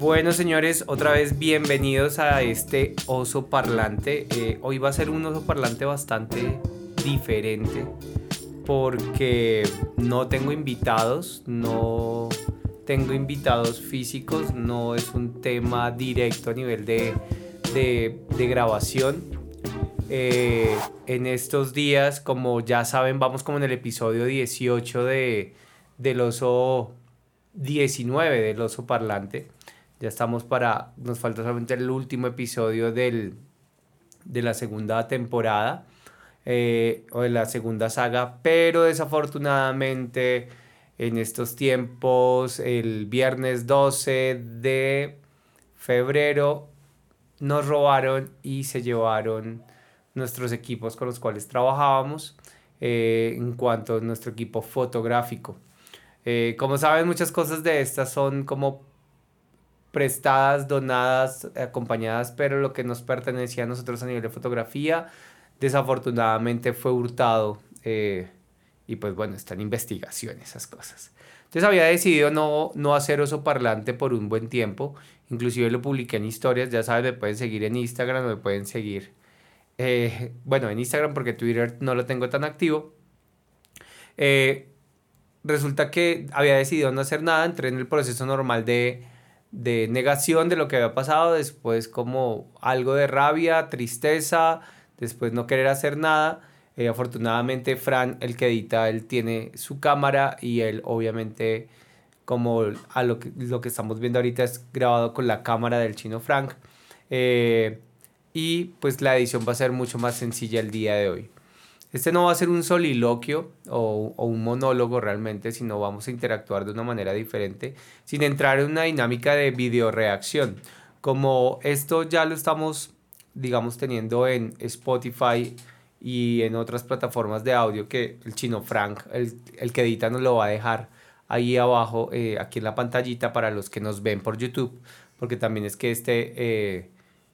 Bueno, señores, otra vez bienvenidos a este oso parlante. Eh, hoy va a ser un oso parlante bastante diferente porque no tengo invitados, no tengo invitados físicos, no es un tema directo a nivel de, grabación. Eh, en estos días, como ya saben, vamos como en el episodio 18 de, del oso 19 del oso parlante. Ya estamos para, nos falta solamente el último episodio del, de la segunda temporada eh, o de la segunda saga, pero desafortunadamente en estos tiempos, el viernes 12 de febrero, nos robaron y se llevaron nuestros equipos con los cuales trabajábamos eh, en cuanto a nuestro equipo fotográfico. Eh, como saben, muchas cosas de estas son como prestadas, donadas, acompañadas, pero lo que nos pertenecía a nosotros a nivel de fotografía, desafortunadamente fue hurtado. Eh, y pues bueno, está en investigación esas cosas. Entonces había decidido no, no hacer oso parlante por un buen tiempo. Inclusive lo publiqué en historias. Ya saben, me pueden seguir en Instagram, me pueden seguir. Eh, bueno, en Instagram porque Twitter no lo tengo tan activo. Eh, resulta que había decidido no hacer nada. Entré en el proceso normal de de negación de lo que había pasado, después como algo de rabia, tristeza, después no querer hacer nada. Eh, afortunadamente Fran, el que edita, él tiene su cámara y él obviamente como a lo que, lo que estamos viendo ahorita es grabado con la cámara del chino Frank. Eh, y pues la edición va a ser mucho más sencilla el día de hoy. Este no va a ser un soliloquio o, un monólogo realmente, sino vamos a interactuar de una manera diferente, sin entrar en una dinámica de video reacción. Como esto ya lo estamos, digamos, teniendo en Spotify y en otras plataformas de audio que el chino Frank, el, que edita, nos lo va a dejar ahí abajo, eh, aquí en la pantallita para los que nos ven por YouTube, porque también es que este, eh,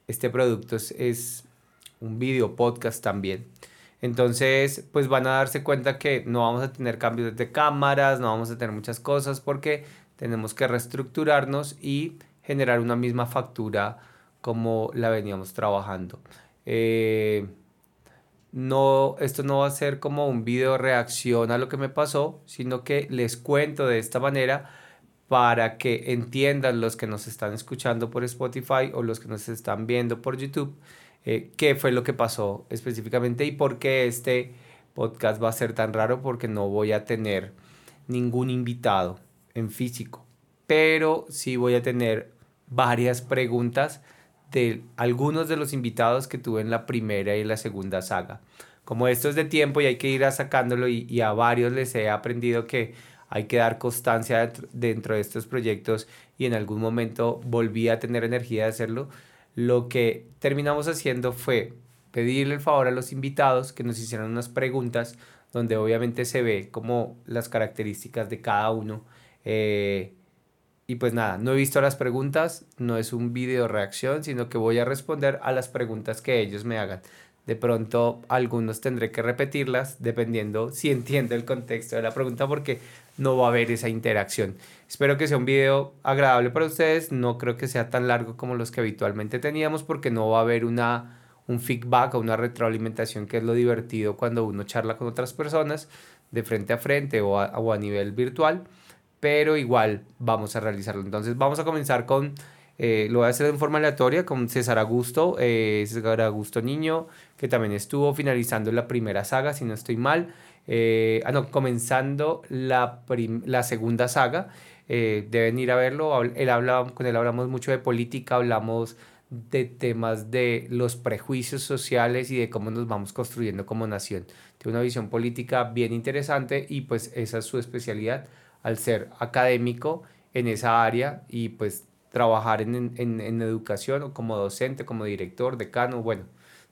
este producto es un video podcast también. Entonces, pues van a darse cuenta que no vamos a tener cambios de cámaras, no vamos a tener muchas cosas porque tenemos que reestructurarnos y generar una misma factura como la veníamos trabajando. Eh, no, esto no va a ser como un video reacción a lo que me pasó, sino que les cuento de esta manera para que entiendan los que nos están escuchando por Spotify o los que nos están viendo por YouTube eh, qué fue lo que pasó específicamente y por qué este podcast va a ser tan raro porque no voy a tener ningún invitado en físico, pero sí voy a tener varias preguntas de algunos de los invitados que tuve en la primera y la segunda saga. Como esto es de tiempo y hay que ir a sacándolo y, y a varios les he aprendido que hay que dar constancia dentro de estos proyectos y en algún momento volví a tener energía de hacerlo, lo que terminamos haciendo fue pedirle el favor a los invitados que nos hicieran unas preguntas donde obviamente se ve como las características de cada uno. Eh, y pues nada, no he visto las preguntas, no es un video reacción, sino que voy a responder a las preguntas que ellos me hagan. De pronto algunos tendré que repetirlas dependiendo si entiendo el contexto de la pregunta porque no va a haber esa interacción. Espero que sea un video agradable para ustedes. No creo que sea tan largo como los que habitualmente teníamos porque no va a haber una, un feedback o una retroalimentación que es lo divertido cuando uno charla con otras personas de frente a frente o a, o a nivel virtual. Pero igual vamos a realizarlo. Entonces vamos a comenzar con... Eh, lo voy a hacer en forma aleatoria con César Augusto, eh, César Augusto Niño, que también estuvo finalizando la primera saga, si no estoy mal. Eh, ah, no, comenzando la, la segunda saga. Eh, deben ir a verlo. Él habla, con él hablamos mucho de política, hablamos de temas de los prejuicios sociales y de cómo nos vamos construyendo como nación. Tiene una visión política bien interesante y pues esa es su especialidad al ser académico en esa área y pues trabajar en, en, en educación como docente, como director, decano, bueno,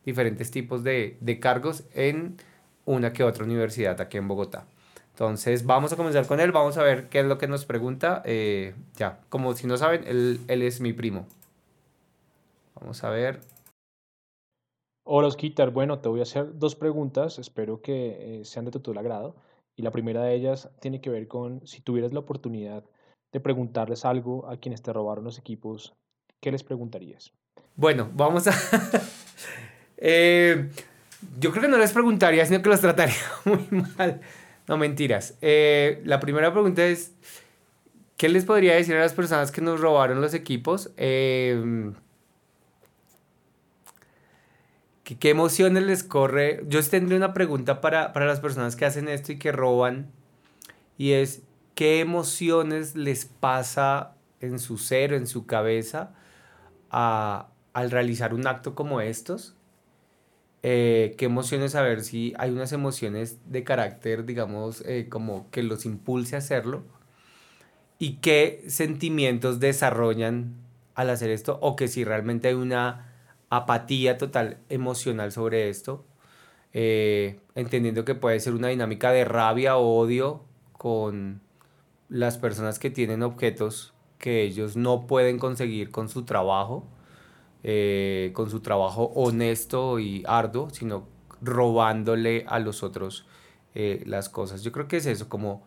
diferentes tipos de, de cargos en una que otra universidad aquí en Bogotá. Entonces vamos a comenzar con él, vamos a ver qué es lo que nos pregunta. Eh, ya, como si no saben, él, él, es mi primo. Vamos a ver. Hola Osquitar, bueno, te voy a hacer dos preguntas, espero que eh, sean de tu, agrado. Y la primera de ellas tiene que ver con si tuvieras la oportunidad de preguntarles algo a quienes te robaron los equipos, ¿qué les preguntarías? Bueno, vamos a... Eh, yo creo que no les preguntaría, sino que los trataría muy mal. No, mentiras. Eh, la primera pregunta es, ¿qué les podría decir a las personas que nos robaron los equipos? Eh, ¿qué, emociones les corre? Yo tendría una pregunta para, para las personas que hacen esto y que roban. Y es, ¿qué emociones les pasa en su ser, en su cabeza, al realizar un acto como estos? Eh, qué emociones saber si hay unas emociones de carácter, digamos, eh, como que los impulse a hacerlo y qué sentimientos desarrollan al hacer esto o que si realmente hay una apatía total emocional sobre esto, eh, entendiendo que puede ser una dinámica de rabia o odio con las personas que tienen objetos que ellos no pueden conseguir con su trabajo eh, con su trabajo honesto y arduo, sino robándole a los otros eh, las cosas. Yo creo que es eso, como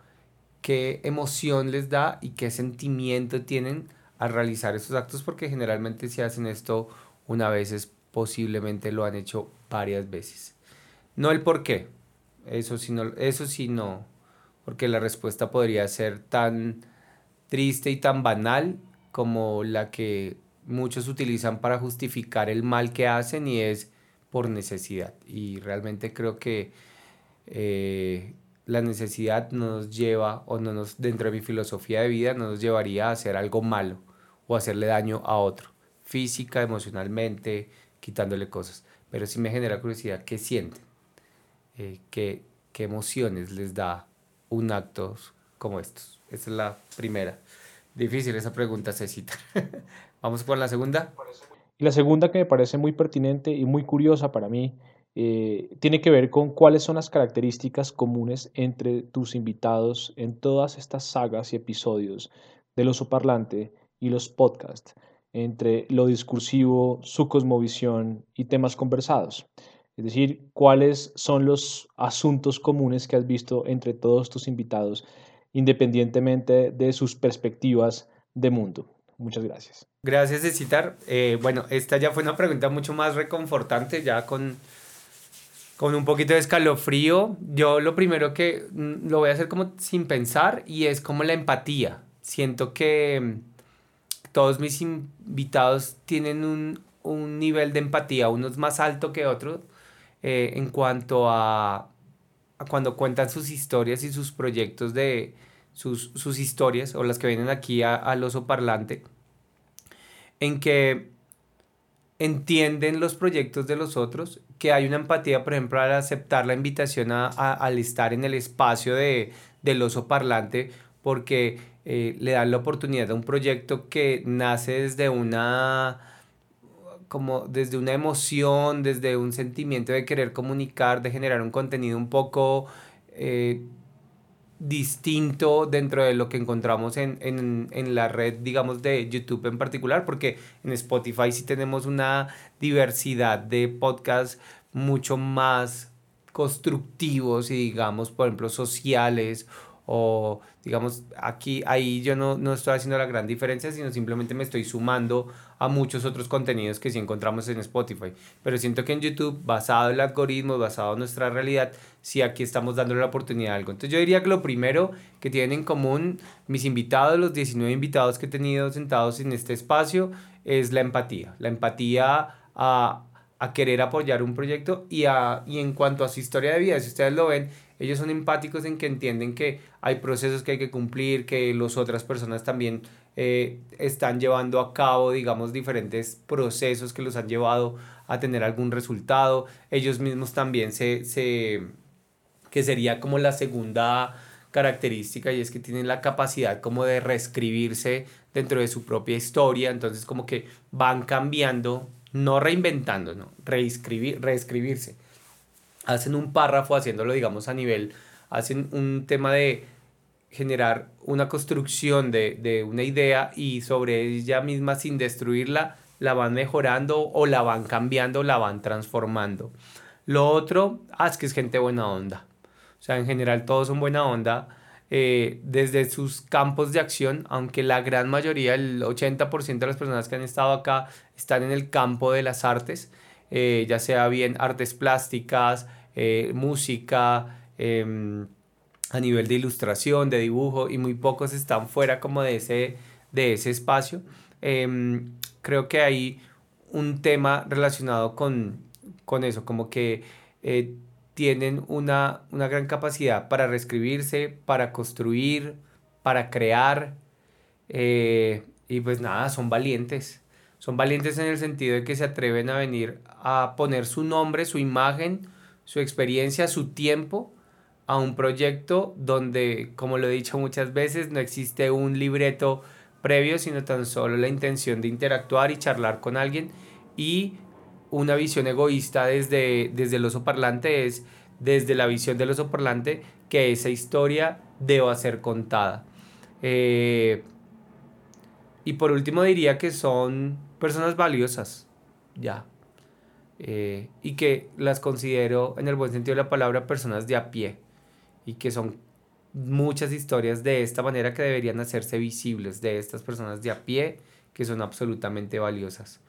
qué emoción les da y qué sentimiento tienen al realizar estos actos, porque generalmente si hacen esto una vez, es, posiblemente lo han hecho varias veces. No el por qué, eso sí, no, eso sí no, porque la respuesta podría ser tan triste y tan banal como la que muchos utilizan para justificar el mal que hacen y es por necesidad. Y realmente creo que eh, la necesidad nos lleva, o no nos, dentro de mi filosofía de vida, no nos llevaría a hacer algo malo o hacerle daño a otro, física, emocionalmente, quitándole cosas. Pero sí me genera curiosidad, ¿qué sienten? Eh, ¿qué, ¿Qué emociones les da un acto como estos? Esa es la primera. Difícil esa pregunta, Cecita. Vamos por la segunda. Y la segunda que me parece muy pertinente y muy curiosa para mí eh, tiene que ver con cuáles son las características comunes entre tus invitados en todas estas sagas y episodios del oso parlante y los podcasts, entre lo discursivo, su cosmovisión y temas conversados. Es decir, cuáles son los asuntos comunes que has visto entre todos tus invitados, independientemente de sus perspectivas de mundo. Muchas gracias. Gracias citar. Eh, bueno, esta ya fue una pregunta mucho más reconfortante, ya con, con un poquito de escalofrío. Yo lo primero que mm, lo voy a hacer como sin pensar y es como la empatía. Siento que mm, todos mis invitados tienen un, un nivel de empatía, unos más alto que otros, eh, en cuanto a, a cuando cuentan sus historias y sus proyectos de, sus, sus historias o las que vienen aquí al oso parlante, en que entienden los proyectos de los otros, que hay una empatía, por ejemplo, al aceptar la invitación a, al estar en el espacio de, del oso parlante, porque eh, le dan la oportunidad a un proyecto que nace desde una como desde una emoción, desde un sentimiento de querer comunicar, de generar un contenido un poco eh, distinto dentro de lo que encontramos en, en, en, la red, digamos, de YouTube en particular, porque en Spotify sí tenemos una diversidad de podcasts mucho más constructivos y, digamos, por ejemplo, sociales o digamos, aquí, ahí yo no, no estoy haciendo la gran diferencia, sino simplemente me estoy sumando a muchos otros contenidos que sí encontramos en Spotify. Pero siento que en YouTube, basado en el algoritmo, basado en nuestra realidad, sí aquí estamos dándole la oportunidad a algo. Entonces yo diría que lo primero que tienen en común mis invitados, los 19 invitados que he tenido sentados en este espacio, es la empatía. La empatía a, a querer apoyar un proyecto y, a, y en cuanto a su historia de vida, si ustedes lo ven, ellos son empáticos en que entienden que hay procesos que hay que cumplir, que las otras personas también eh, están llevando a cabo, digamos, diferentes procesos que los han llevado a tener algún resultado. Ellos mismos también se, se que sería como la segunda característica y es que tienen la capacidad como de reescribirse dentro de su propia historia, entonces como que van cambiando, no reinventando, no, reescribir, reescribirse hacen un párrafo haciéndolo, digamos, a nivel, hacen un tema de generar una construcción de, de una idea y sobre ella misma sin destruirla, la van mejorando o la van cambiando, la van transformando. Lo otro, ah, es que es gente buena onda. O sea, en general todos son buena onda. eh, desde sus campos de acción, aunque la gran mayoría, el 80% de las personas que han estado acá están en el campo de las artes, eh, ya sea bien artes plásticas, eh, música, em, a nivel de ilustración, de dibujo, y muy pocos están fuera como de ese, de ese espacio. Em, creo que hay un tema relacionado con, con eso, como que tienen una, gran capacidad para reescribirse, para construir, para crear. Eh, y pues nada, son valientes. Son valientes en el sentido de que se atreven a venir a poner su nombre, su imagen, su experiencia, su tiempo a un proyecto donde, como lo he dicho muchas veces, no existe un libreto previo, sino tan solo la intención de interactuar y charlar con alguien y una visión egoísta desde, desde el oso parlante es desde la visión del oso parlante que esa historia deba ser contada. Eh, y por último diría que son personas valiosas, ya. Eh, y que las considero en el buen sentido de la palabra personas de a pie. Y que son muchas historias de esta manera que deberían hacerse visibles de estas personas de a pie que son absolutamente valiosas.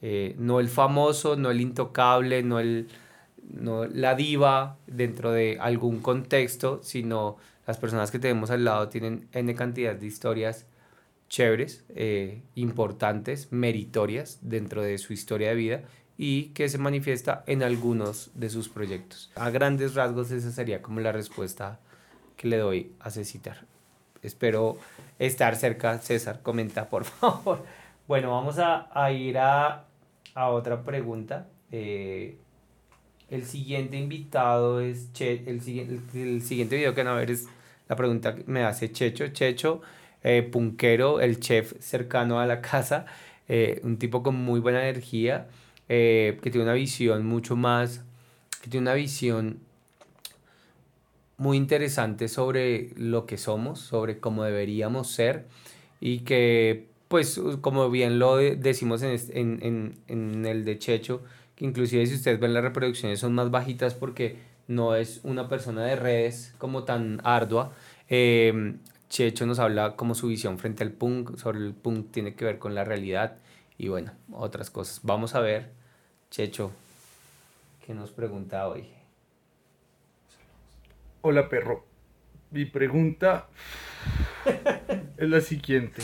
Eh, no el famoso, no el intocable, no, el, no la diva dentro de algún contexto, sino las personas que tenemos al lado tienen N cantidad de historias chéveres, eh, importantes, meritorias dentro de su historia de vida y que se manifiesta en algunos de sus proyectos. A grandes rasgos esa sería como la respuesta que le doy a Cecitar. Espero estar cerca. César, comenta por favor. Bueno, vamos a, a ir a a otra pregunta. Eh, el siguiente invitado es che, el, el, siguiente video que van a ver es la pregunta que me hace Checho. Checho, eh, punquero, el chef cercano a la casa, eh, un tipo con muy buena energía, que tiene una visión mucho más, que tiene una visión muy interesante sobre lo que somos, sobre cómo deberíamos ser y que pues como bien lo decimos en, el de Checho, que inclusive si ustedes ven las reproducciones son más bajitas porque no es una persona de redes como tan ardua. Em, Checho nos habla como su visión frente al punk, sobre el punk tiene que ver con la realidad y bueno, otras cosas. Vamos a ver, Checho, ¿qué nos pregunta hoy? Hola perro, mi pregunta es la siguiente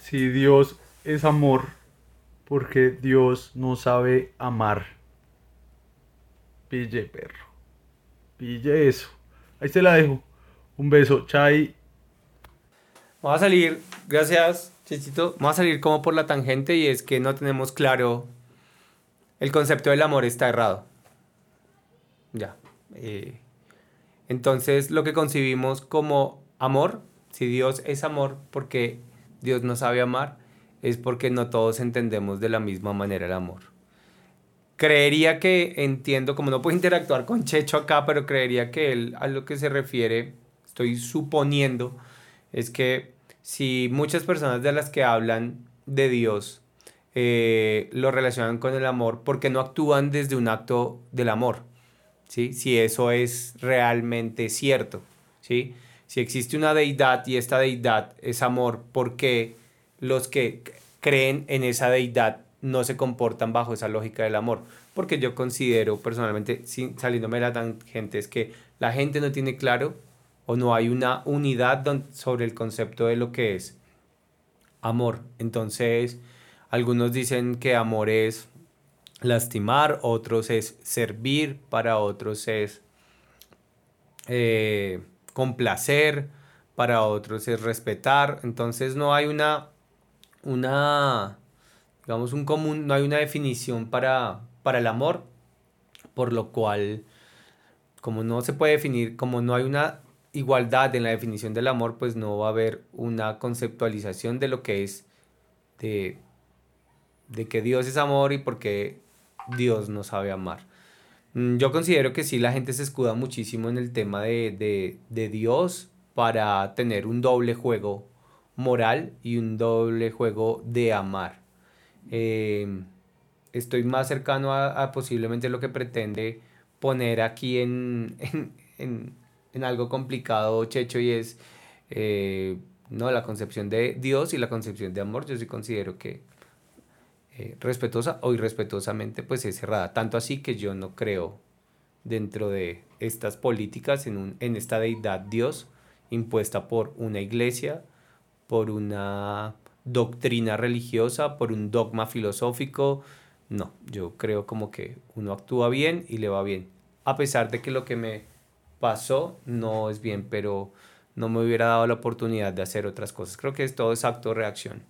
si Dios es amor, porque Dios no sabe amar. Pille, perro. Pille eso. Ahí se la dejo. Un beso, chai. Vamos a salir, gracias, Chichito. Vamos a salir como por la tangente y es que no tenemos claro. El concepto del amor está errado. Ya. Eh, entonces, lo que concibimos como amor, si Dios es amor, porque Dios no sabe amar, es porque no todos entendemos de la misma manera el amor. Creería que entiendo, como no puedo interactuar con Checho acá, pero creería que él a lo que se refiere, estoy suponiendo, es que si muchas personas de las que hablan de Dios eh, lo relacionan con el amor, porque no actúan desde un acto del amor? ¿Sí? Si eso es realmente cierto, ¿sí? si existe una deidad y esta deidad es amor, ¿por qué los que creen en esa deidad no se comportan bajo esa lógica del amor? Porque yo considero personalmente, sin, saliéndome de la tangente, es que la gente no tiene claro o no hay una unidad sobre el concepto de lo que es amor. Entonces, algunos dicen que amor es lastimar, otros es servir, para otros es... Eh, complacer, para otros es respetar. Entonces no hay una, una, digamos, un común, no hay una definición para, para el amor, por lo cual, como no se puede definir, como no hay una igualdad en la definición del amor, pues no va a haber una conceptualización de lo que es, de, de que Dios es amor y porque Dios no sabe amar. Mm, yo considero que sí, la gente se escuda muchísimo en el tema de, Dios para tener un doble juego moral y un doble juego de amar. Em, estoy más cercano a, posiblemente lo que pretende poner aquí en, en algo complicado, Checho, y es eh, no, la concepción de Dios y la concepción de amor. Yo sí considero que eh, respetuosa o irrespetuosamente pues es cerrada. Tanto así que yo no creo dentro de estas políticas en, un, en esta deidad Dios impuesta por una iglesia, por una doctrina religiosa, por un dogma filosófico. No, yo creo como que uno actúa bien y le va bien. A pesar de que lo que me pasó no es bien, pero no me hubiera dado la oportunidad de hacer otras cosas. Creo que es todo es acto-reacción.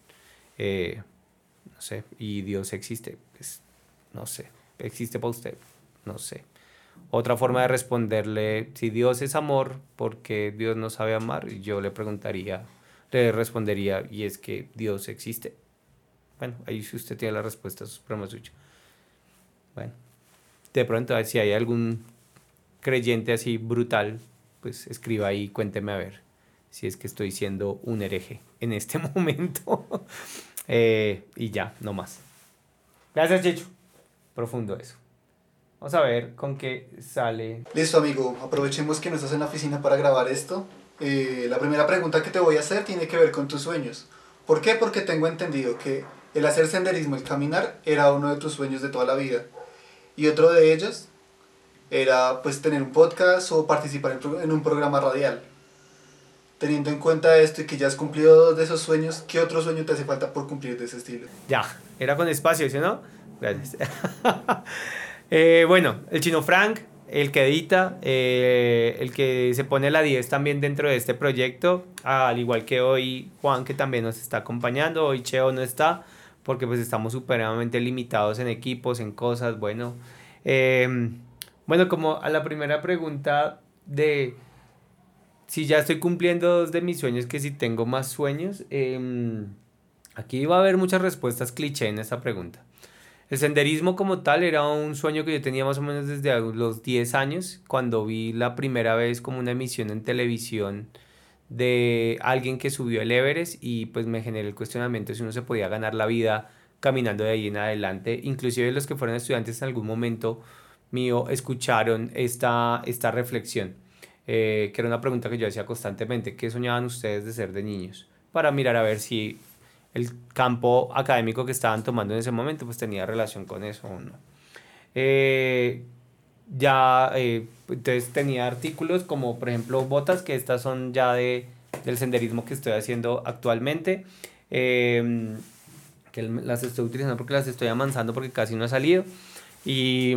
Eh, no sé, y Dios existe, pues, no sé, existe para usted, no sé. Otra forma de responderle, si Dios es amor, porque Dios no sabe amar? Yo le preguntaría, le respondería, y es que Dios existe. Bueno, ahí si usted tiene la respuesta, es problema suyo. Bueno, de pronto, si hay algún creyente así brutal, pues escriba ahí, cuénteme a ver si es que estoy siendo un hereje en este momento. Eh, y ya, no más. Gracias, Chicho. Profundo eso. Vamos a ver con qué sale. Listo, amigo. Aprovechemos que no estás en la oficina para grabar esto. Eh, la primera pregunta que te voy a hacer tiene que ver con tus sueños. ¿Por qué? Porque tengo entendido que el hacer senderismo, el caminar, era uno de tus sueños de toda la vida. Y otro de ellos era pues tener un podcast o participar en un programa radial. Teniendo en cuenta esto y que ya has cumplido dos de esos sueños, ¿qué otro sueño te hace falta por cumplir de ese estilo? Ya, era con espacio, ¿sí no? Gracias. Eh, bueno, el chino Frank, el que edita, eh, el que se pone la 10 también dentro de este proyecto, al igual que hoy Juan que también nos está acompañando, hoy Cheo no está porque pues estamos supremamente limitados en equipos, en cosas, bueno. Em, bueno, como a la primera pregunta de si ya estoy cumpliendo dos de mis sueños, que si tengo más sueños, em, aquí va a haber muchas respuestas cliché en esta pregunta. El senderismo como tal era un sueño que yo tenía más o menos desde los 10 años, cuando vi la primera vez como una emisión en televisión de alguien que subió el Everest y pues me generó el cuestionamiento si uno se podía ganar la vida caminando de ahí en adelante. Inclusive los que fueron estudiantes en algún momento mío escucharon esta, esta reflexión. Eh, que era una pregunta que yo hacía constantemente, ¿qué soñaban ustedes de ser de niños? Para mirar a ver si el campo académico que estaban tomando en ese momento pues tenía relación con eso o no. Eh, ya, eh, entonces tenía artículos como por ejemplo botas, que estas son ya de, del senderismo que estoy haciendo actualmente. Em, que las estoy utilizando porque las estoy amansando porque casi no ha salido. Y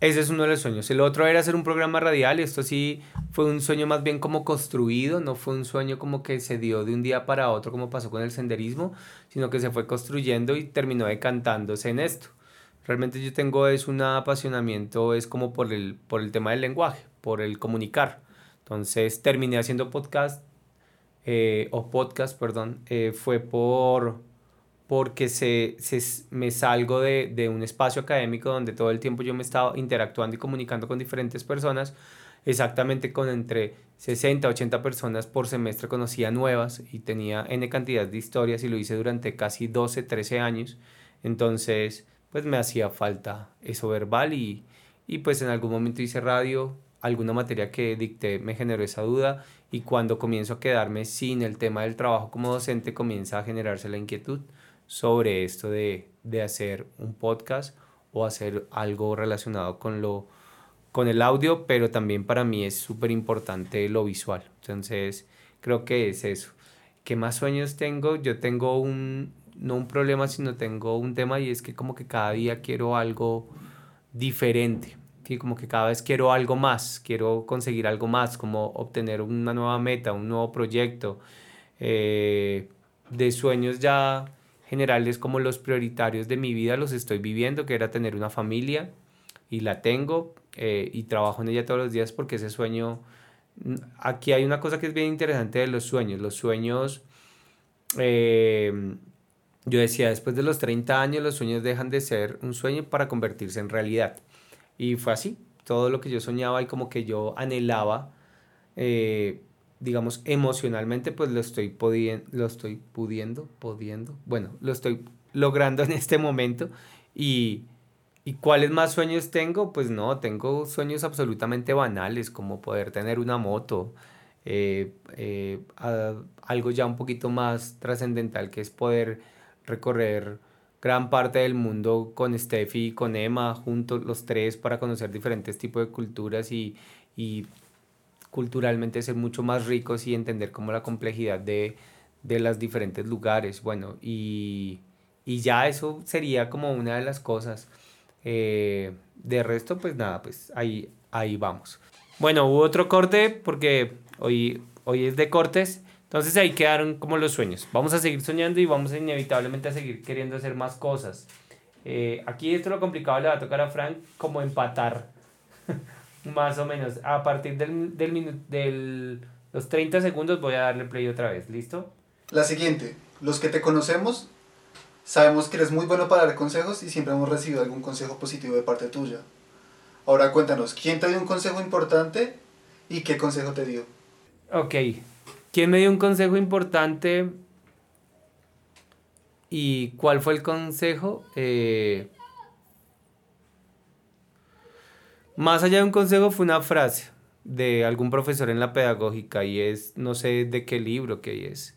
ese es uno de los sueños. El otro era hacer un programa radial. Esto sí fue un sueño más bien como construido, no fue un sueño como que se dio de un día para otro como pasó con el senderismo, sino que se fue construyendo y terminó decantándose en esto. Realmente yo tengo es un apasionamiento, es como por el, por el tema del lenguaje, por el comunicar. Entonces terminé haciendo podcast, eh, o podcast, perdón, eh, fue por porque se, se, me salgo de, de, un espacio académico donde todo el tiempo yo me estaba interactuando y comunicando con diferentes personas, exactamente con entre 60, 80 personas por semestre conocía nuevas y tenía N cantidad de historias y lo hice durante casi 12, 13 años, entonces pues me hacía falta eso verbal y, y pues en algún momento hice radio, alguna materia que dicté me generó esa duda y cuando comienzo a quedarme sin el tema del trabajo como docente comienza a generarse la inquietud sobre esto de, hacer un podcast o hacer algo relacionado con lo con el audio, pero también para mí es súper importante lo visual. Entonces, creo que es eso. ¿Qué más sueños tengo? Yo tengo un, no un problema, sino tengo un tema y es que como que cada día quiero algo diferente. ¿sí? Como que cada vez quiero algo más, quiero conseguir algo más, como obtener una nueva meta, un nuevo proyecto. Eh, de sueños ya generales como los prioritarios de mi vida los estoy viviendo, que era tener una familia y la tengo eh, y trabajo en ella todos los días porque ese sueño, mm, aquí hay una cosa que es bien interesante de los sueños, los sueños, eh, yo decía, después de los 30 años los sueños dejan de ser un sueño para convertirse en realidad. Y fue así, todo lo que yo soñaba y como que yo anhelaba, eh, digamos, emocionalmente, pues lo estoy, pudiendo, lo estoy pudiendo, pudiendo, bueno, lo estoy logrando en este momento y ¿Y cuáles más sueños tengo? Pues no, tengo sueños absolutamente banales, como poder tener una moto, eh, eh, algo ya un poquito más trascendental, que es poder recorrer gran parte del mundo con Steffi y con Emma, juntos los tres, para conocer diferentes tipos de culturas y, y culturalmente ser mucho más ricos y entender como la complejidad de, de los diferentes lugares. Bueno, y, y ya eso sería como una de las cosas. Eh, de resto, pues nada, pues ahí, ahí vamos. Bueno, hubo otro corte porque hoy, hoy es de cortes. Entonces ahí quedaron como los sueños. Vamos a seguir soñando y vamos inevitablemente a seguir queriendo hacer más cosas. Eh, aquí esto lo complicado le va a tocar a Frank como empatar. más o menos. A partir del, del, del los 30 segundos voy a darle play otra vez. ¿Listo? La siguiente. Los que te conocemos Sabemos que eres muy bueno para dar consejos y siempre hemos recibido algún consejo positivo de parte tuya. Ahora cuéntanos, ¿quién te dio un consejo importante y qué consejo te dio? Ok, ¿quién me dio un consejo importante y cuál fue el consejo? Eh, más allá de un consejo fue una frase de algún profesor en la pedagógica y es, no sé de qué libro que es.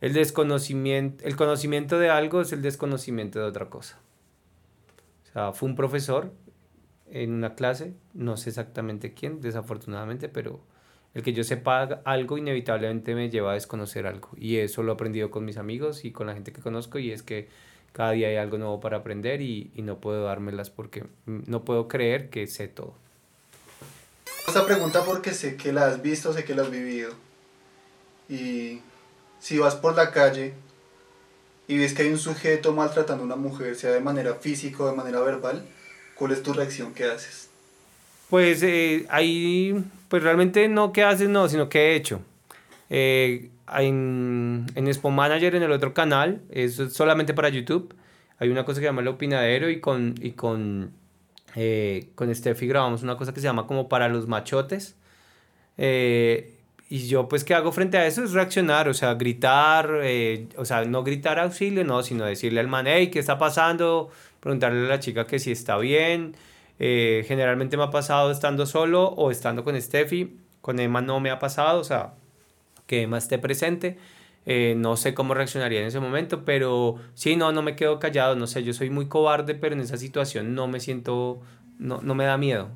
El desconocimiento, el conocimiento de algo es el desconocimiento de otra cosa. O sea, fue un profesor en una clase, no sé exactamente quién, desafortunadamente, pero el que yo sepa algo inevitablemente me lleva a desconocer algo. Y eso lo he aprendido con mis amigos y con la gente que conozco y es que cada día hay algo nuevo para aprender y, y no puedo dármelas porque no puedo creer que sé todo. Esta pregunta porque sé que la has visto, sé que la has vivido. Y si vas por la calle y ves que hay un sujeto maltratando a una mujer, sea de manera física o de manera verbal, ¿cuál es tu reacción? ¿Qué haces? Pues eh, ahí, pues realmente no qué haces, no, sino qué he hecho. Eh, en, en Expo Manager, en el otro canal, es solamente para YouTube, hay una cosa que se llama El Opinadero y con, y con, eh, con Steffi grabamos una cosa que se llama como para los machotes. Eh, y yo pues qué hago frente a eso es reaccionar, o sea, gritar, eh, o sea, no gritar auxilio, no, sino decirle al man, hey, ¿qué está pasando? Preguntarle a la chica que si está bien. Eh, generalmente me ha pasado estando solo o estando con Steffi. Con Emma no me ha pasado, o sea, que Emma esté presente. Eh, no sé cómo reaccionaría en ese momento, pero sí, no, no me quedo callado, no sé, yo soy muy cobarde, pero en esa situación no me siento, no, no me da miedo,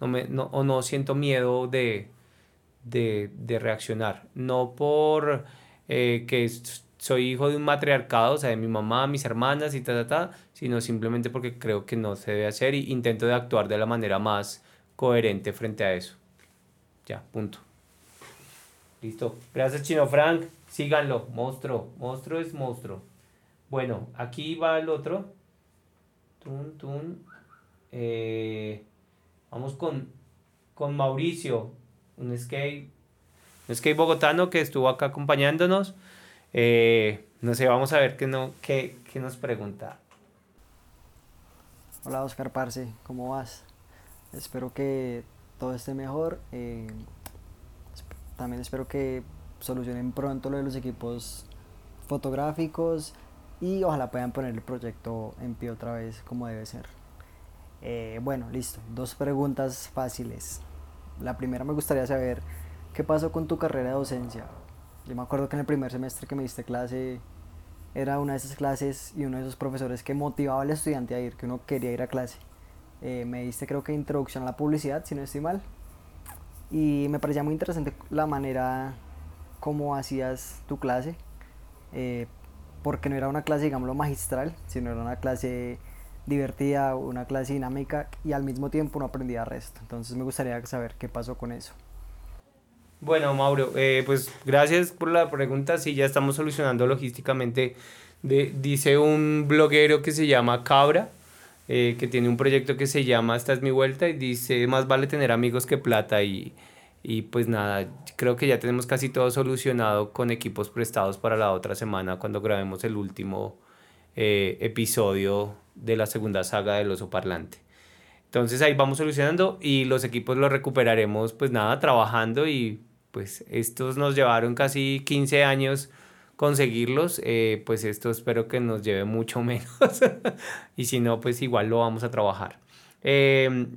no me, no, o no siento miedo de, de, de reaccionar. No por eh, que soy hijo de un matriarcado, o sea, de mi mamá, mis hermanas y ta, ta, ta, sino simplemente porque creo que no se debe hacer y intento de actuar de la manera más coherente frente a eso. Ya, punto. Listo. Gracias, Chino Frank. Síganlo. Monstruo. Monstruo es monstruo. Bueno, aquí va el otro. Tun, tun. Eh, vamos con, con Mauricio un skate, un skate bogotano que estuvo acá acompañándonos. Eh, no sé, vamos a ver qué, no, qué, qué nos pregunta. Hola Oscar Parce, ¿cómo vas? Espero que todo esté mejor. Eh, también espero que solucionen pronto lo de los equipos fotográficos y ojalá puedan poner el proyecto en pie otra vez como debe ser. Eh, bueno, listo. Dos preguntas fáciles. La primera me gustaría saber qué pasó con tu carrera de docencia. Yo me acuerdo que en el primer semestre que me diste clase era una de esas clases y uno de esos profesores que motivaba al estudiante a ir, que uno quería ir a clase. Eh, me diste creo que introducción a la publicidad, si no estoy mal. Y me parecía muy interesante la manera como hacías tu clase, eh, porque no era una clase, digámoslo, magistral, sino era una clase divertida, una clase dinámica y al mismo tiempo no aprendía resto. Entonces me gustaría saber qué pasó con eso. Bueno, Mauro, eh, pues gracias por la pregunta. Sí, ya estamos solucionando logísticamente. De, dice un bloguero que se llama Cabra, eh, que tiene un proyecto que se llama Esta es mi vuelta y dice, más vale tener amigos que plata y, y pues nada, creo que ya tenemos casi todo solucionado con equipos prestados para la otra semana cuando grabemos el último eh, episodio de la segunda saga del oso parlante. Entonces ahí vamos solucionando y los equipos los recuperaremos pues nada, trabajando y pues estos nos llevaron casi 15 años conseguirlos, eh, pues esto espero que nos lleve mucho menos. y si no, pues igual lo vamos a trabajar. Em,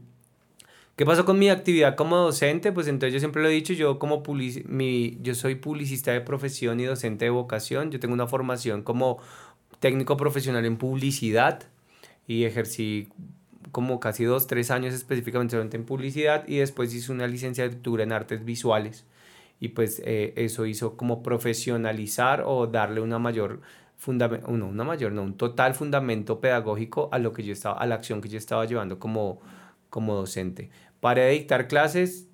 ¿Qué pasó con mi actividad como docente? Pues entonces yo siempre lo he dicho, yo como mi, yo soy publicista de profesión y docente de vocación, yo tengo una formación como técnico profesional en publicidad y ejercí como casi dos, tres años específicamente en publicidad y después hice una licenciatura en artes visuales y pues eh, eso hizo como profesionalizar o darle una mayor fundamento, no, una mayor, no, un total fundamento pedagógico a lo que yo estaba, a la acción que yo estaba llevando como como docente. Para dictar clases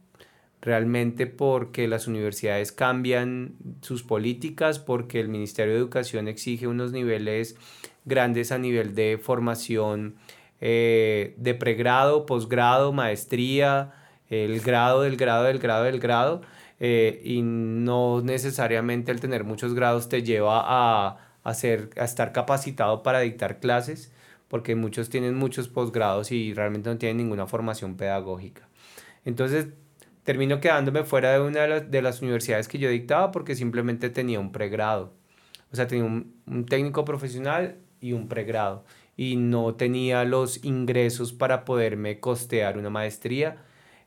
realmente porque las universidades cambian sus políticas, porque el Ministerio de Educación exige unos niveles grandes a nivel de formación eh, de pregrado, posgrado, maestría, el grado del grado del grado del grado, eh, y no necesariamente el tener muchos grados te lleva a, a, a estar capacitado para dictar clases porque muchos tienen muchos posgrados y realmente no tienen ninguna formación pedagógica. Entonces, termino quedándome fuera de una de las, universidades que yo dictaba porque simplemente tenía un pregrado. O sea, tenía un, técnico profesional y un pregrado. Y no tenía los ingresos para poderme costear una maestría.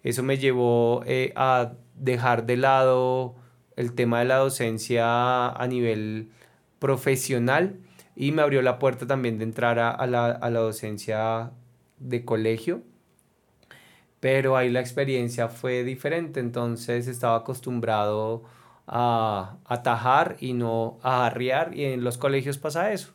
Eso me llevó eh, a dejar de lado el tema de la docencia a nivel profesional y me abrió la puerta también de entrar a, la, a la docencia de colegio pero ahí la experiencia fue diferente, entonces estaba acostumbrado a atajar y no a arriar y en los colegios pasa eso.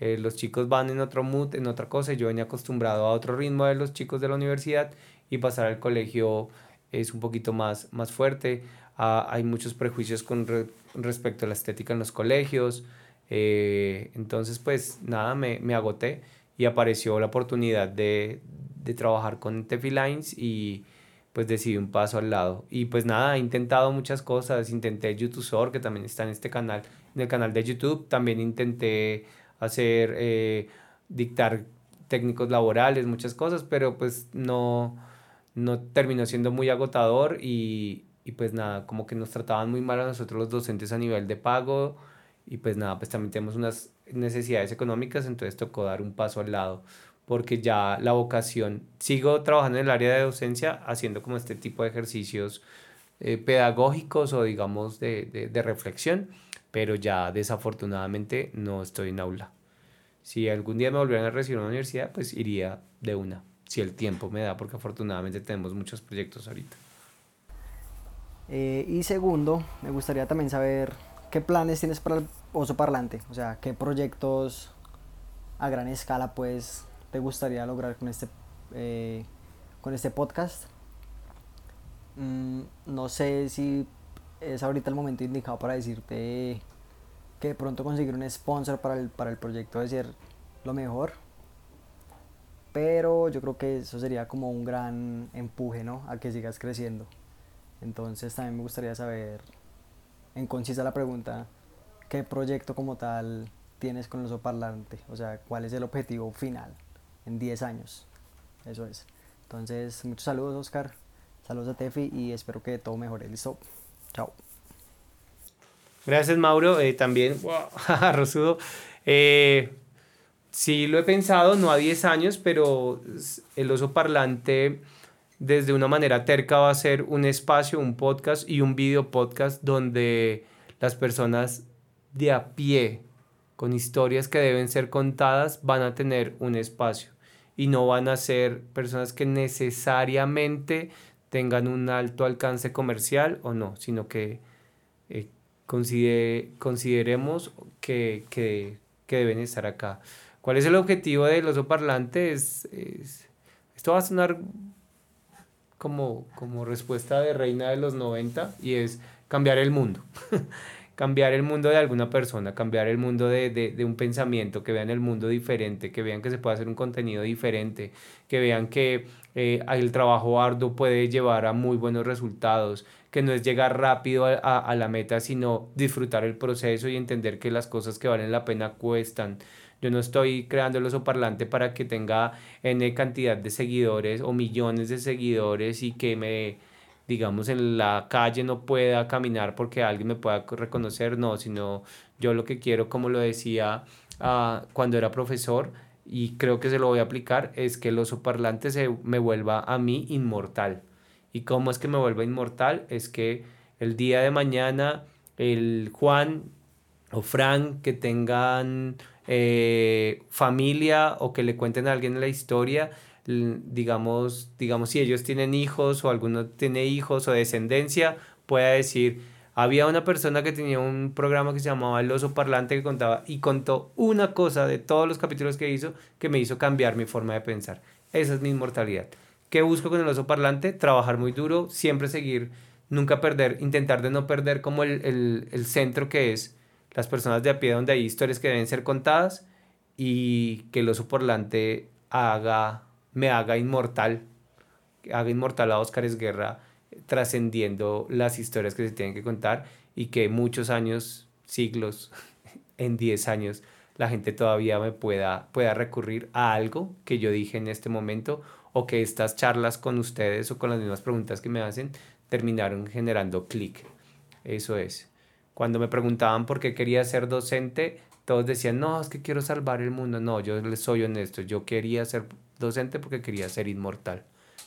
Eh, los chicos van en otro mood, en otra cosa, yo venía acostumbrado a otro ritmo de los chicos de la universidad y pasar al colegio es un poquito más, más fuerte. Ah, hay muchos prejuicios con respecto a la estética en los colegios. Eh, entonces, pues nada, me, me, agoté y apareció la oportunidad de, de trabajar con Tefi Lines y pues decidí un paso al lado. Y pues nada, he intentado muchas cosas. Intenté YouTube que también está en este canal, en el canal de YouTube. También intenté hacer, eh, dictar técnicos laborales, muchas cosas, pero pues no, no terminó siendo muy agotador y, y pues nada, como que nos trataban muy mal a nosotros los docentes a nivel de pago y pues nada, pues también tenemos unas necesidades económicas, entonces tocó dar un paso al lado porque ya la vocación, sigo trabajando en el área de docencia haciendo como este tipo de ejercicios eh, pedagógicos o digamos de, de, de, reflexión, pero ya desafortunadamente no estoy en aula. Si algún día me volvieran a recibir a una universidad, pues iría de una, si el tiempo me da, porque afortunadamente tenemos muchos proyectos ahorita. Eh, y segundo, me gustaría también saber qué planes tienes para el oso parlante, o sea, qué proyectos a gran escala pues te gustaría lograr con este, eh, con este podcast. Mm, no sé si es ahorita el momento indicado para decirte que pronto conseguir un sponsor para el, para el proyecto de ser lo mejor. Pero yo creo que eso sería como un gran empuje, ¿no? A que sigas creciendo. Entonces también me gustaría saber, en concisa la pregunta, ¿qué proyecto como tal tienes con el parlante? O sea, ¿cuál es el objetivo final? en 10 años. Eso es. Entonces, muchos saludos, Oscar. Saludos a Tefi y espero que todo mejore. Listo. Chao. Gracias, Mauro. Eh, también, wow, Rosudo. Eh, sí, lo he pensado, no a 10 años, pero el oso parlante desde una manera terca va a ser un espacio, un podcast y un video podcast donde las personas de a pie, con historias que deben ser contadas, van a tener un espacio y no van a ser personas que necesariamente tengan un alto alcance comercial o no, sino que eh, consideremos que, que, que, deben estar acá. ¿Cuál es el objetivo del oso parlante? Es, esto va a sonar como, como respuesta de reina de los 90 y es cambiar el mundo. cambiar el mundo de alguna persona, cambiar el mundo de, de, un pensamiento, que vean el mundo diferente, que vean que se puede hacer un contenido diferente, que vean que eh, el trabajo arduo puede llevar a muy buenos resultados, que no es llegar rápido a, la meta, sino disfrutar el proceso y entender que las cosas que valen la pena cuestan. Yo no estoy creando el oso parlante para que tenga N cantidad de seguidores o millones de seguidores y que me digamos, en la calle no pueda caminar porque alguien me pueda reconocer, no, sino yo lo que quiero, como lo decía ah, cuando era profesor, y creo que se lo voy a aplicar, es que el oso parlante se me vuelva a mí inmortal. ¿Y cómo es que me vuelva inmortal? Es que el día de mañana el Juan o Fran que tengan eh, familia o que le cuenten a alguien la historia, digamos, digamos, si ellos tienen hijos o alguno tiene hijos o descendencia, pueda decir, había una persona que tenía un programa que se llamaba El Oso Parlante que contaba y contó una cosa de todos los capítulos que hizo que me hizo cambiar mi forma de pensar. Esa es mi inmortalidad. ¿Qué busco con el oso parlante? Trabajar muy duro, siempre seguir, nunca perder, intentar de no perder como el, el, el centro que es las personas de a pie donde hay historias que deben ser contadas y que el oso parlante haga me haga inmortal, haga inmortal a Óscar Esguerra trascendiendo las historias que se tienen que contar y que muchos años, siglos, en 10 años, la gente todavía me pueda, pueda recurrir a algo que yo dije en este momento o que estas charlas con ustedes o con las mismas preguntas que me hacen terminaron generando clic. Eso es. Cuando me preguntaban por qué quería ser docente, todos decían, no, es que quiero salvar el mundo. No, yo les soy honesto, yo quería ser docente porque quería ser inmortal,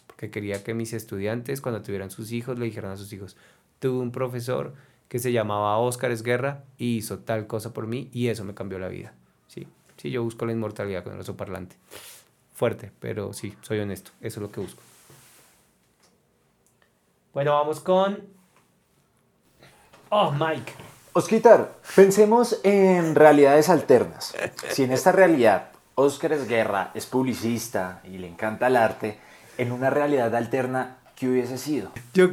porque quería que mis estudiantes cuando tuvieran sus hijos le dijeran a sus hijos, tuve un profesor que se llamaba Óscar Esguerra y hizo tal cosa por mí y eso me cambió la vida. Sí, sí, yo busco la inmortalidad con el oso parlante. Fuerte, pero sí, soy honesto, eso es lo que busco. Bueno, vamos con... Oh, Mike. Osquitar, pensemos en realidades alternas. Si en esta realidad Oscar Esguerra es publicista y le encanta el arte, en una realidad alterna, ¿qué hubiese sido? Yo,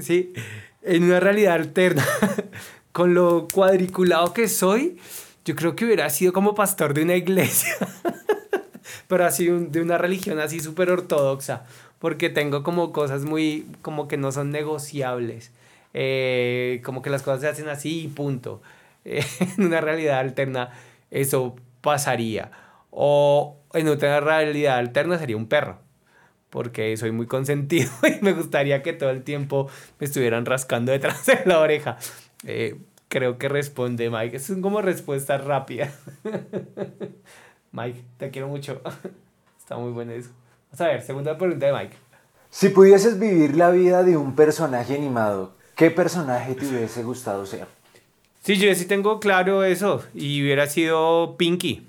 sí, en una realidad alterna, con lo cuadriculado que soy, yo creo que hubiera sido como pastor de una iglesia, pero así de una religión así súper ortodoxa, porque tengo como cosas muy, como que no son negociables, eh, como que las cosas se hacen así y punto. en una realidad alterna eso pasaría o en otra realidad alterna sería un perro, porque soy muy consentido y me gustaría que todo el tiempo me estuvieran rascando detrás de la oreja. Eh, creo que responde Mike. Es como respuesta rápida. Mike, te quiero mucho. Está muy bueno eso. Vamos a ver, segunda pregunta de Mike. Si pudieses vivir la vida de un personaje animado, ¿qué personaje te hubiese gustado ser? Sí, yo sí tengo claro eso. Y hubiera sido Pinky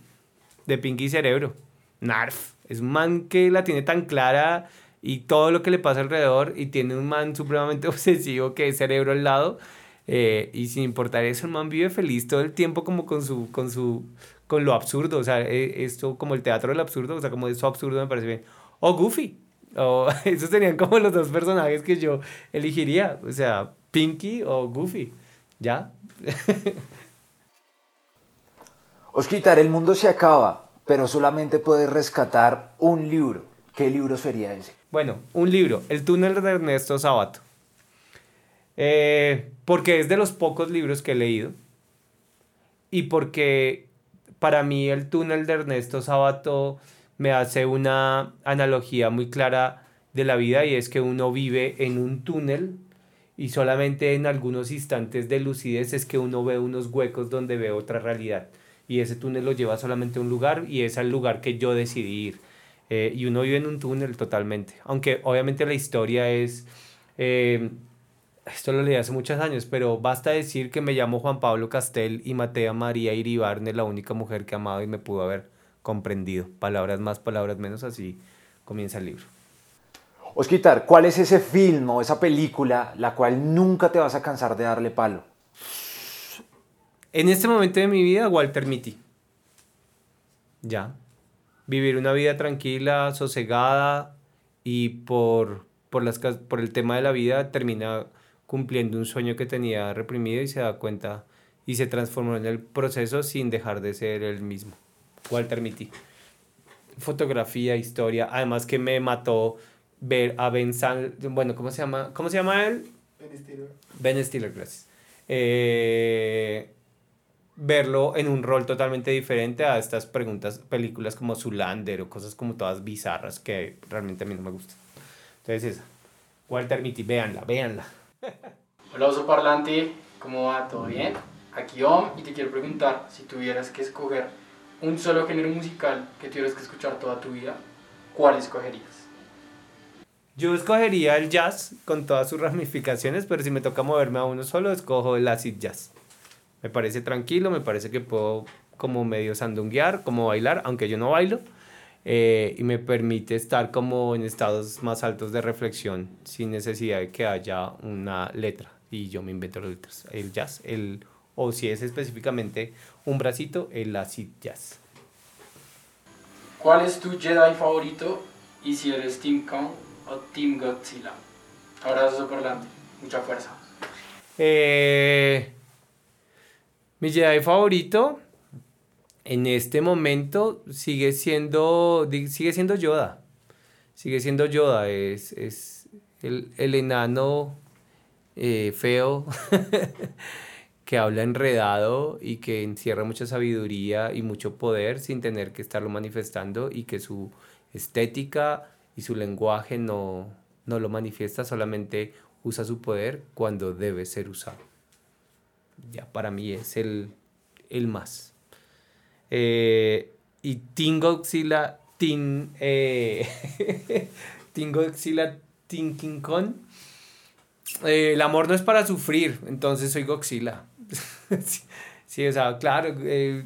de Pinky Cerebro. Narf. Es un man que la tiene tan clara y todo lo que le pasa alrededor y tiene un man supremamente obsesivo que es cerebro al lado. Eh, y sin importar eso, el man vive feliz todo el tiempo como con su, con su, con lo absurdo, o sea, eh, esto como el teatro del absurdo, o sea, como eso absurdo me parece bien. O Goofy, o esos serían como los dos personajes que yo elegiría, o sea, Pinky o Goofy, ¿ya? Osquitar, el mundo se acaba, pero solamente puedes rescatar un libro. ¿Qué libro sería ese? Bueno, un libro, El túnel de Ernesto Sabato. Eh, porque es de los pocos libros que he leído. Y porque para mí el túnel de Ernesto Sabato me hace una analogía muy clara de la vida y es que uno vive en un túnel y solamente en algunos instantes de lucidez es que uno ve unos huecos donde ve otra realidad y ese túnel lo lleva solamente a un lugar y es al lugar que yo decidí ir. Eh, y uno vive en un túnel totalmente. Aunque obviamente la historia es... Eh, esto lo leí hace muchos años, pero basta decir que me llamo Juan Pablo Castel y maté a María Iribarne, la única mujer que amado y me pudo haber comprendido. Palabras más, palabras menos, así comienza el libro. Osquitar, ¿cuál es ese film o esa película la cual nunca te vas a cansar de darle palo? En este momento de mi vida, Walter Mitty. Ya. Vivir una vida tranquila, sosegada y por, por, las, por el tema de la vida termina cumpliendo un sueño que tenía reprimido y se da cuenta y se transformó en el proceso sin dejar de ser el mismo. Walter Mitty. Fotografía, historia, además que me mató ver a Ben San, bueno, ¿cómo se llama? ¿Cómo se llama él? Ben Stiller. Ben Stiller, gracias. Eh, verlo en un rol totalmente diferente a estas preguntas, películas como Zulander o cosas como todas bizarras que realmente a mí no me gustan. Entonces esa. Walter Mitty, véanla, véanla. Hola oso parlante, ¿cómo va? ¿Todo bien? Aquí Om y te quiero preguntar si tuvieras que escoger un solo género musical que tuvieras que escuchar toda tu vida, ¿cuál escogerías? Yo escogería el jazz con todas sus ramificaciones, pero si me toca moverme a uno solo, escojo el acid jazz. Me parece tranquilo, me parece que puedo como medio sandunguear, como bailar, aunque yo no bailo, eh, y me permite estar como en estados más altos de reflexión sin necesidad de que haya una letra y yo me invento las letras. El jazz, el, o si es específicamente un bracito, el acid jazz. ¿Cuál es tu Jedi favorito y si eres Team Kong o Team Godzilla? Abrazo parlante, mucha fuerza. Eh, mi Jedi favorito en este momento sigue siendo, sigue siendo Yoda. Sigue siendo Yoda. Es, es el, el enano eh, feo que habla enredado y que encierra mucha sabiduría y mucho poder sin tener que estarlo manifestando y que su estética y su lenguaje no, no lo manifiesta, solamente usa su poder cuando debe ser usado. Ya para mí es el, el más. Eh, y Godzilla, Team, eh, King Kong. Eh, el amor no es para sufrir, entonces soy Godzilla. sí, o sea, claro, eh,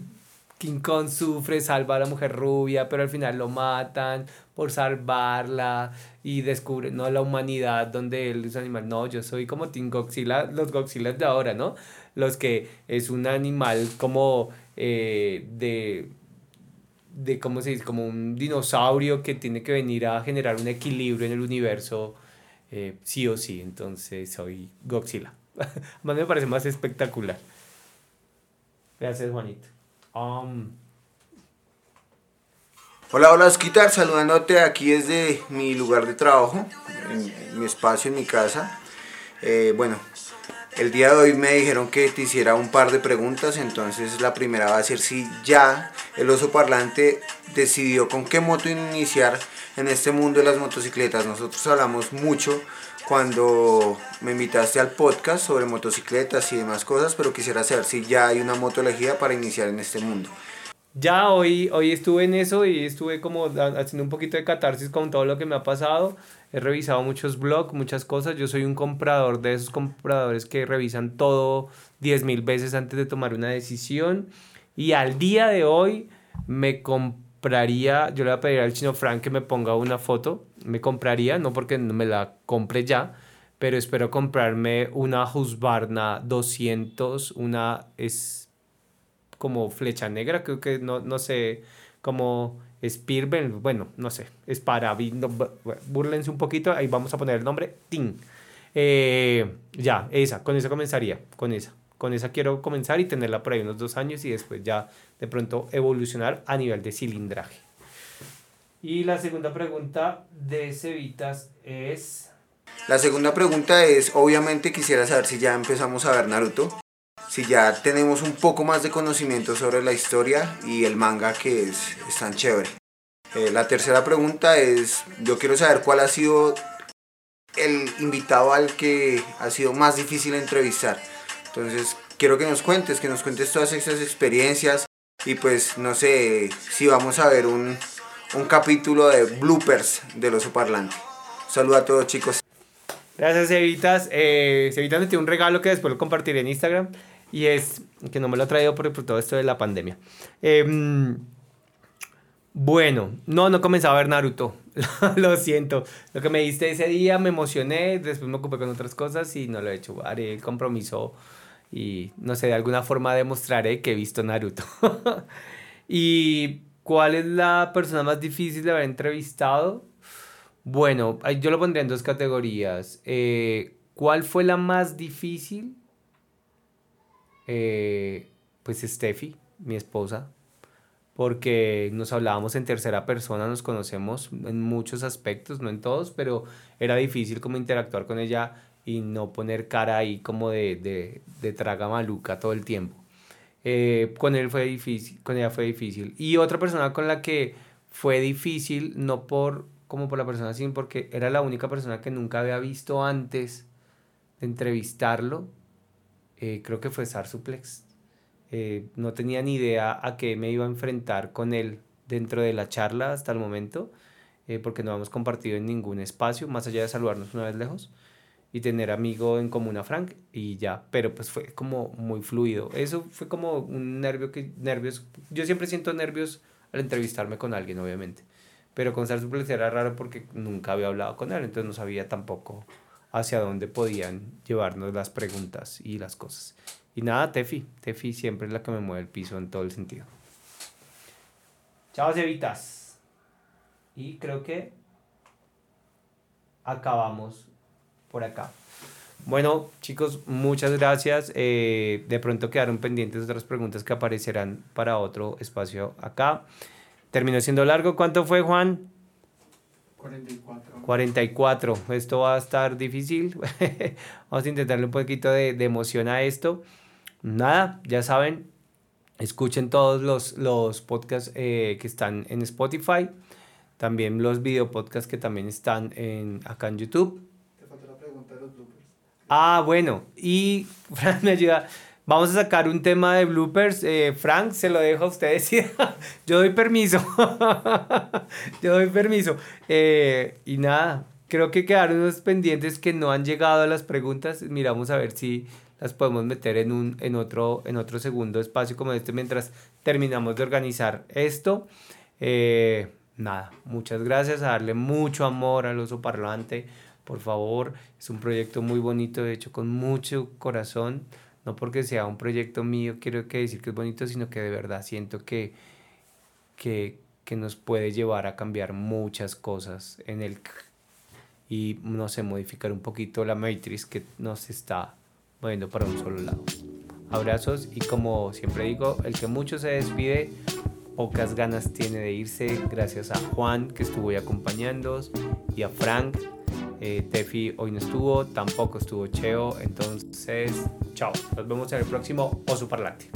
King Kong sufre, salva a la mujer rubia, pero al final lo matan por salvarla y descubre, no, la humanidad donde él es animal. No, yo soy como Team Godzilla, los Godzilla de ahora, ¿no? Los que es un animal como eh, de, de, ¿cómo se dice? Como un dinosaurio que tiene que venir a generar un equilibrio en el universo, eh, sí o sí. Entonces soy Godzilla. más me parece más espectacular. Gracias, Juanito. Um, Hola, hola, Osquitar, saludándote aquí desde mi lugar de trabajo, en mi espacio, en mi casa. Eh, bueno, el día de hoy me dijeron que te hiciera un par de preguntas, entonces la primera va a ser si ya el oso parlante decidió con qué moto iniciar en este mundo de las motocicletas. Nosotros hablamos mucho cuando me invitaste al podcast sobre motocicletas y demás cosas, pero quisiera saber si ya hay una moto elegida para iniciar en este mundo. ya hoy, hoy estuve en eso y estuve como haciendo un poquito de catarsis con todo lo que me ha pasado. He revisado muchos blogs, muchas cosas. Yo soy un comprador de esos compradores que revisan todo 10.000 veces antes de tomar una decisión. Y al día de hoy me compraría, yo le voy a pedir al chino Frank que me ponga una foto. Me compraría, no porque no me la compre ya, pero espero comprarme una Husqvarna 200, una es como flecha negra, creo que no, no sé, como Spearman, bueno, no sé, es para, no, bu- bu- búrlense un poquito, ahí vamos a poner el nombre, Tin. Eh, ya, esa, con esa comenzaría, con esa. Con esa quiero comenzar y tenerla por ahí unos dos años y después ya de pronto evolucionar a nivel de cilindraje. Y la segunda pregunta de Cevitas es... La segunda pregunta es, obviamente quisiera saber si ya empezamos a ver Naruto, si ya tenemos un poco más de conocimiento sobre la historia y el manga que es, tan chévere. Eh, la tercera pregunta es, yo quiero saber cuál ha sido el invitado al que ha sido más difícil entrevistar. Entonces, quiero que nos cuentes, que nos cuentes todas esas experiencias y pues no sé si vamos a ver un, un capítulo de bloopers del oso parlante. Saludos a todos chicos. Gracias, Cevitas. Eh, me tiene un regalo que después lo compartiré en Instagram. Y es que no me lo ha traído por, por todo esto de la pandemia. Em, bueno, no, no comenzaba a ver Naruto. lo siento. Lo que me diste ese día me emocioné. Después me ocupé con otras cosas y no lo he hecho. Haré el compromiso y no sé, de alguna forma demostraré que he visto Naruto. ¿Y cuál es la persona más difícil de haber entrevistado? Bueno, yo lo pondría en dos categorías. Eh, ¿cuál fue la más difícil? Eh, pues Steffi, mi esposa, porque nos hablábamos en tercera persona, nos conocemos en muchos aspectos, no en todos, pero era difícil como interactuar con ella y no poner cara ahí como de, de, de traga maluca todo el tiempo. Eh, con él fue difícil, con ella fue difícil. Y otra persona con la que fue difícil, no por como por la persona sin porque era la única persona que nunca había visto antes de entrevistarlo. Eh, creo que fue Sarsuplex. Eh, no tenía ni idea a qué me iba a enfrentar con él dentro de la charla hasta el momento, eh, porque no hemos compartido en ningún espacio, más allá de saludarnos una vez lejos y tener amigo en común a Frank y ya, pero pues fue como muy fluido. Eso fue como un nervio que, nervios, yo siempre siento nervios al entrevistarme con alguien, obviamente, pero con Sar Suplex era raro porque nunca había hablado con él, entonces no sabía tampoco hacia dónde podían llevarnos las preguntas y las cosas. Y nada, Tefi, Tefi siempre es la que me mueve el piso en todo el sentido. Chao, Cevitas. Y creo que acabamos por acá. Bueno, chicos, muchas gracias. Eh, de pronto quedaron pendientes otras preguntas que aparecerán para otro espacio acá. Terminó siendo largo. ¿Cuánto fue, Juan? 44. 44. Esto va a estar difícil. Vamos a intentarle un poquito de, de, emoción a esto. Nada, ya saben, escuchen todos los, los podcasts eh, que están en Spotify. También los video podcasts que también están en, acá en YouTube. Ah, bueno, y Frank me ayuda. Vamos a sacar un tema de bloopers. Eh, Frank, se lo dejo a ustedes. Yo doy permiso. Yo doy permiso. Eh, y nada, creo que quedaron unos pendientes que no han llegado a las preguntas. Miramos a ver si las podemos meter en, un, en, otro, en otro segundo espacio como este mientras terminamos de organizar esto. Eh, nada, muchas gracias. A darle mucho amor al oso parlante por favor. Es un proyecto muy bonito, de hecho con mucho corazón. No porque sea un proyecto mío, quiero que decir que es bonito, sino que de verdad siento que, que, que nos puede llevar a cambiar muchas cosas en el y no sé, modificar un poquito la matriz que nos está moviendo para un solo lado. Abrazos y como siempre digo, el que mucho se despide, pocas ganas tiene de irse. Gracias a Juan que estuvo acompañándonos y a Frank eh, Tefi hoy no estuvo, tampoco estuvo Cheo. Entonces, chao. Nos vemos en el próximo Oso Parlante.